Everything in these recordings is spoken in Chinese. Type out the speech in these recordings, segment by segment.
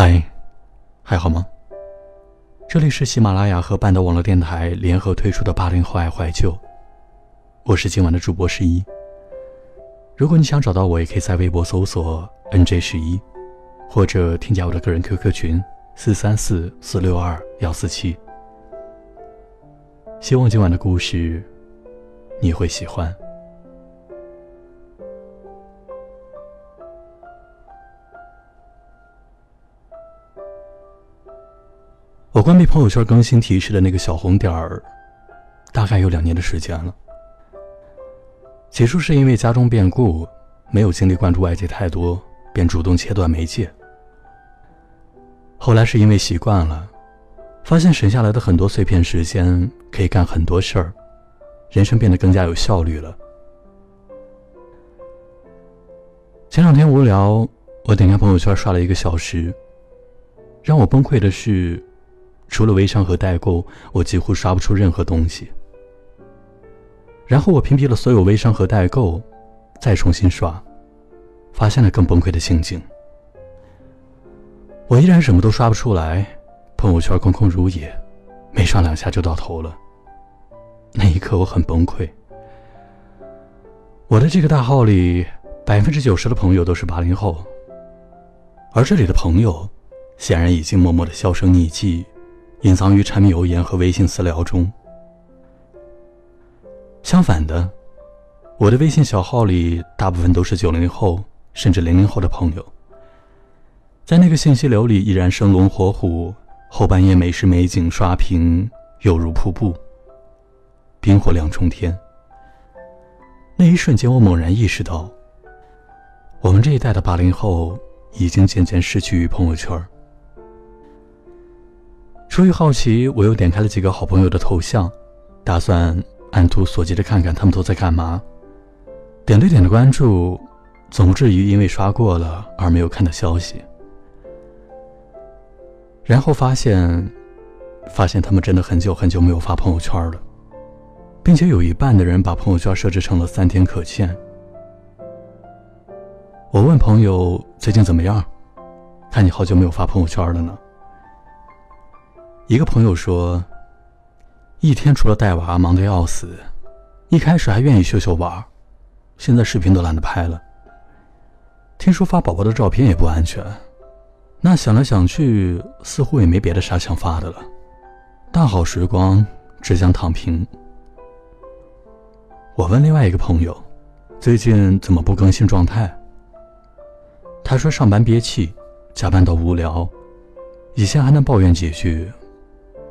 嗨，还好吗？这里是喜马拉雅和半岛网络电台联合推出的八零后爱怀旧，我是今晚的主播十一。如果你想找到我，也可以在微博搜索 “nj 十一”，或者添加我的个人 QQ 群四三四四六二幺四七。希望今晚的故事你会喜欢。我关闭朋友圈更新提示的那个小红点儿，大概有两年的时间了。起初是因为家中变故，没有精力关注外界太多，便主动切断媒介。后来是因为习惯了，发现省下来的很多碎片时间可以干很多事儿，人生变得更加有效率了。前两天无聊，我点开朋友圈刷了一个小时，让我崩溃的是。除了微商和代购，我几乎刷不出任何东西。然后我屏蔽了所有微商和代购，再重新刷，发现了更崩溃的情景。我依然什么都刷不出来，朋友圈空空如也，没刷两下就到头了。那一刻我很崩溃。我的这个大号里，百分之九十的朋友都是八零后，而这里的朋友，显然已经默默的销声匿迹。隐藏于柴米油盐和微信私聊中。相反的，我的微信小号里大部分都是九零后甚至零零后的朋友，在那个信息流里依然生龙活虎，后半夜美食美景刷屏犹如瀑布，冰火两重天。那一瞬间，我猛然意识到，我们这一代的八零后已经渐渐失去于朋友圈。出于好奇，我又点开了几个好朋友的头像，打算按图索骥的看看他们都在干嘛。点对点的关注，总不至于因为刷过了而没有看到消息。然后发现，发现他们真的很久很久没有发朋友圈了，并且有一半的人把朋友圈设置成了三天可见。我问朋友最近怎么样，看你好久没有发朋友圈了呢。一个朋友说：“一天除了带娃，忙得要死。一开始还愿意秀秀娃，现在视频都懒得拍了。听说发宝宝的照片也不安全，那想来想去，似乎也没别的啥想发的了。大好时光，只想躺平。”我问另外一个朋友：“最近怎么不更新状态？”他说：“上班憋气，加班到无聊，以前还能抱怨几句。”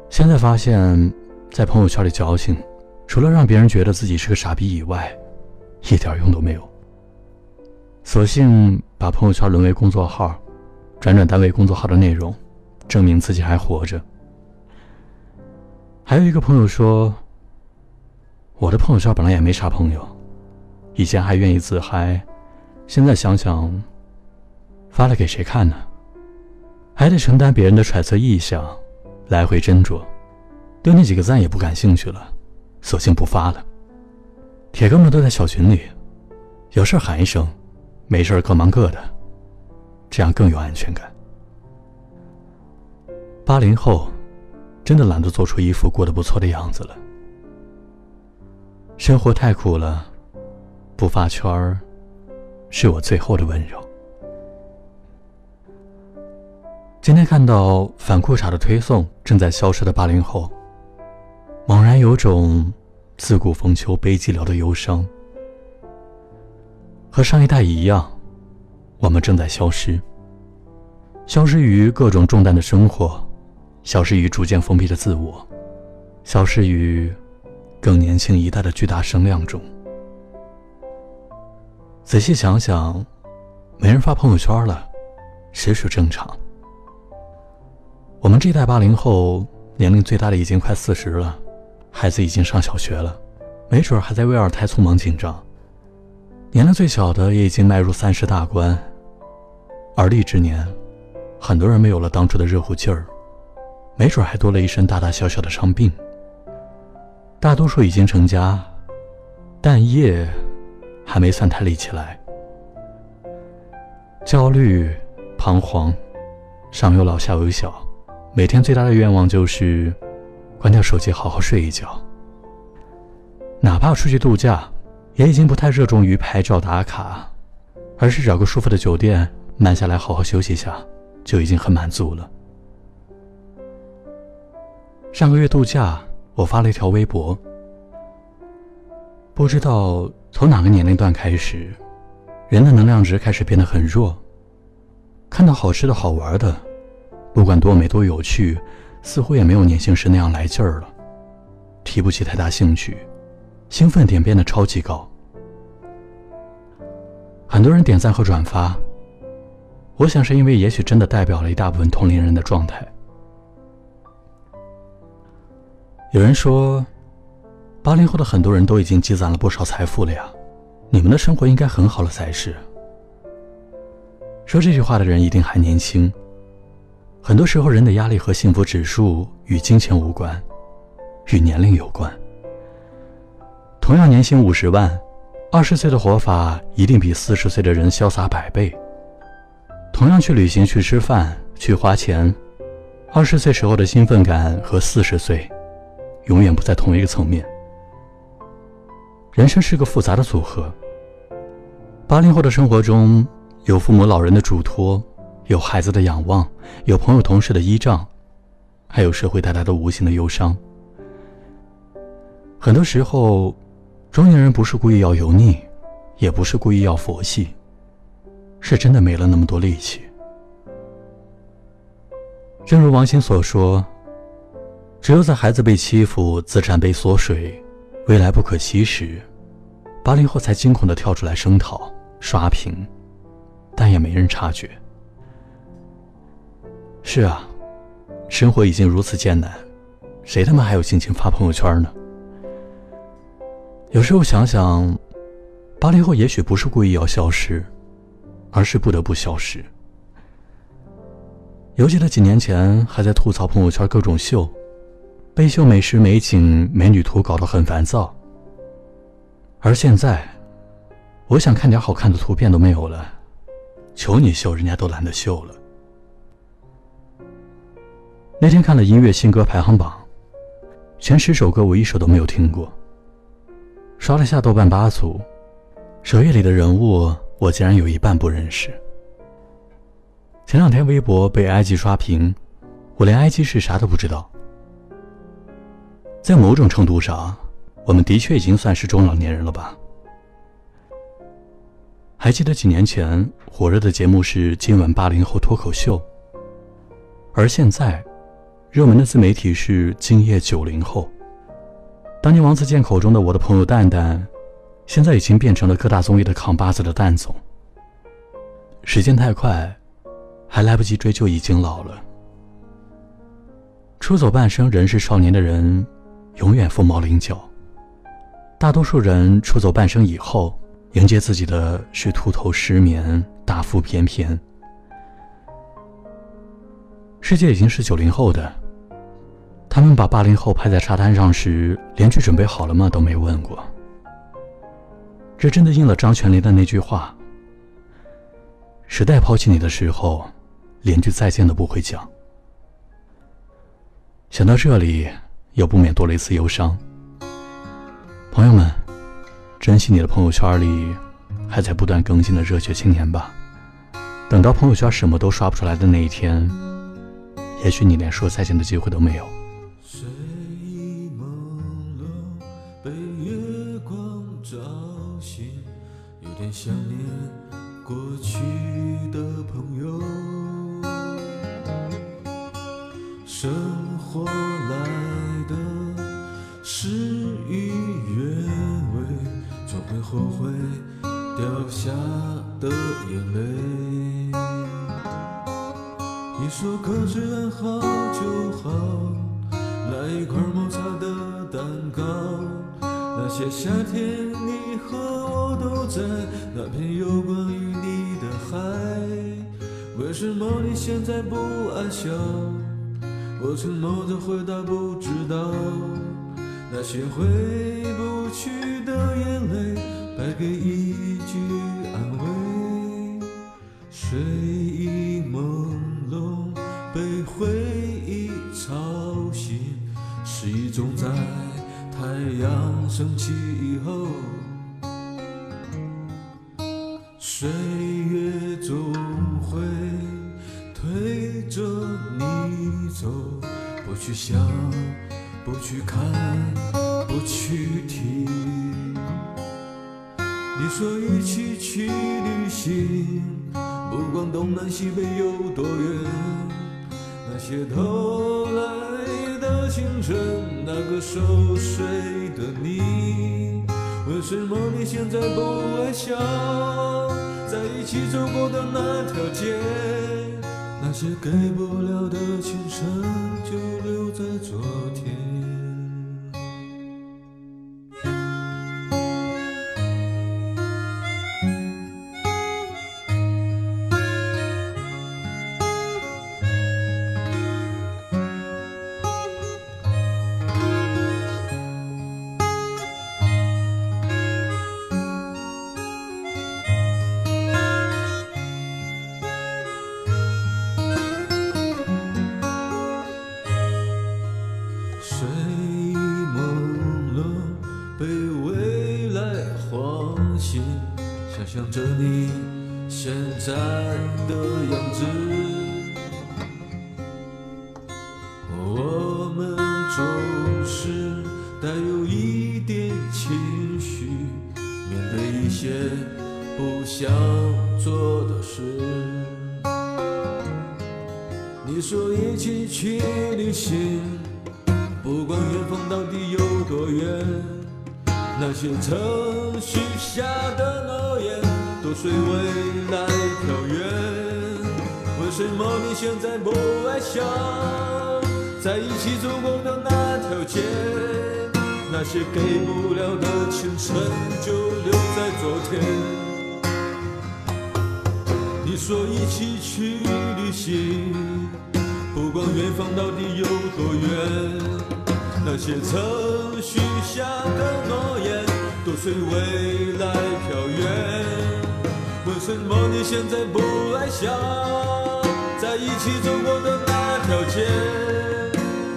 现在发现，在朋友圈里矫情，除了让别人觉得自己是个傻逼以外，一点用都没有。索性把朋友圈沦为工作号，转转单位工作号的内容，证明自己还活着。还有一个朋友说：“我的朋友圈本来也没啥朋友，以前还愿意自嗨，现在想想，发了给谁看呢？还得承担别人的揣测臆想。”来回斟酌，对那几个赞也不感兴趣了，索性不发了。铁哥们都在小群里，有事喊一声，没事各忙各的，这样更有安全感。八零后，真的懒得做出一副过得不错的样子了。生活太苦了，不发圈儿，是我最后的温柔。今天看到反裤衩的推送，正在消失的八零后，猛然有种自古逢秋悲寂寥的忧伤。和上一代一样，我们正在消失，消失于各种重担的生活，消失于逐渐封闭的自我，消失于更年轻一代的巨大声量中。仔细想想，没人发朋友圈了，实属正常。我们这代八零后，年龄最大的已经快四十了，孩子已经上小学了，没准还在为二胎匆忙紧张；年龄最小的也已经迈入三十大关，而立之年，很多人没有了当初的热乎劲儿，没准还多了一身大大小小的伤病。大多数已经成家，但业还没算太立起来，焦虑、彷徨。上有老下有小，每天最大的愿望就是关掉手机，好好睡一觉。哪怕出去度假，也已经不太热衷于拍照打卡，而是找个舒服的酒店，慢下来好好休息一下，就已经很满足了。上个月度假，我发了一条微博，不知道从哪个年龄段开始，人的能量值开始变得很弱。看到好吃的好玩的，不管多美多有趣，似乎也没有年轻时那样来劲儿了，提不起太大兴趣，兴奋点变得超级高。很多人点赞和转发，我想是因为也许真的代表了一大部分同龄人的状态。有人说，八零后的很多人都已经积攒了不少财富了呀，你们的生活应该很好了才是。说这句话的人一定还年轻。很多时候，人的压力和幸福指数与金钱无关，与年龄有关。同样年薪五十万，二十岁的活法一定比四十岁的人潇洒百倍。同样去旅行、去吃饭、去花钱，二十岁时候的兴奋感和四十岁。永远不在同一个层面。人生是个复杂的组合。八零后的生活中有父母老人的嘱托，有孩子的仰望，有朋友同事的依仗，还有社会带来的无形的忧伤。很多时候，中年人不是故意要油腻，也不是故意要佛系，是真的没了那么多力气。正如王鑫所说。只有在孩子被欺负、资产被缩水、未来不可期时，八零后才惊恐地跳出来声讨、刷屏，但也没人察觉。是啊，生活已经如此艰难，谁他妈还有心情发朋友圈呢？有时候想想，八零后也许不是故意要消失，而是不得不消失。犹记得几年前还在吐槽朋友圈各种秀。被秀美食、美景、美女图搞得很烦躁，而现在，我想看点好看的图片都没有了，求你秀，人家都懒得秀了。那天看了音乐新歌排行榜，前十首歌我一首都没有听过。刷了下豆瓣八组，首页里的人物我竟然有一半不认识。前两天微博被埃及刷屏，我连埃及是啥都不知道。在某种程度上，我们的确已经算是中老年人了吧？还记得几年前火热的节目是《今晚八零后脱口秀》，而现在，热门的自媒体是《今夜九零后》。当年王自健口中的我的朋友蛋蛋，现在已经变成了各大综艺的扛把子的蛋总。时间太快，还来不及追究，已经老了。出走半生仍是少年的人。永远凤毛麟角。大多数人出走半生以后，迎接自己的是秃头、失眠、大腹便便。世界已经是九零后的，他们把八零后拍在沙滩上时，连句准备好了吗都没问过。这真的应了张泉灵的那句话：“时代抛弃你的时候，连句再见都不会讲。”想到这里。又不免多了一丝忧伤。朋友们，珍惜你的朋友圈里还在不断更新的热血青年吧。等到朋友圈什么都刷不出来的那一天，也许你连说再见的机会都没有。想念过去的朋友。生活来。事与愿违，总会后悔掉下的眼泪。你说各自安好就好，来一块抹茶的蛋糕。那些夏天你和我都在那片有关于你的海为什么你现在不爱笑我沉默着回答不知道。那些回不去的眼泪败给一句安慰。睡意朦胧被回忆吵醒是一种在太阳升起以后，岁月总会推着你走，不去想，不去看，不去听。你说一起去旅行，不管东南西北有多远，那些都来的青春，那个熟睡的你，为什么你现在不爱笑？在一起走过的那条街，那些给不了的青春，就留在昨天。晃醒，想象着你现在的样子。我们总是带有一点情绪，面对一些不想做的事。你说一起去旅行，不管远方到底有多远，那些曾许下的诺言都随未来飘远。为什么你现在不爱想，在一起走过的那条街，那些给不了的青春就留在昨天。你说一起去旅行，不管远方到底有多远，那些曾许下的诺言都随未来飘远。为什么你现在不爱想，在一起走过的那条街，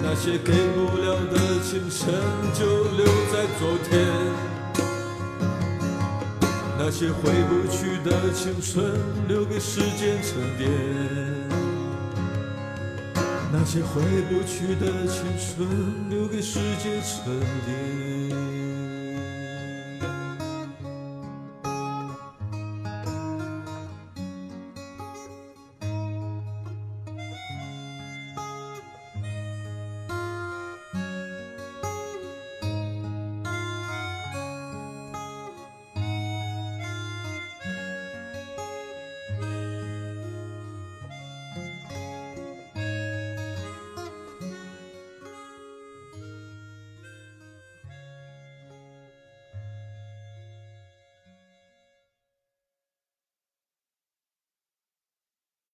那些给不了的青春就留在昨天。那些回不去的青春，留给时间沉淀。那些回不去的青春，留给时间沉淀。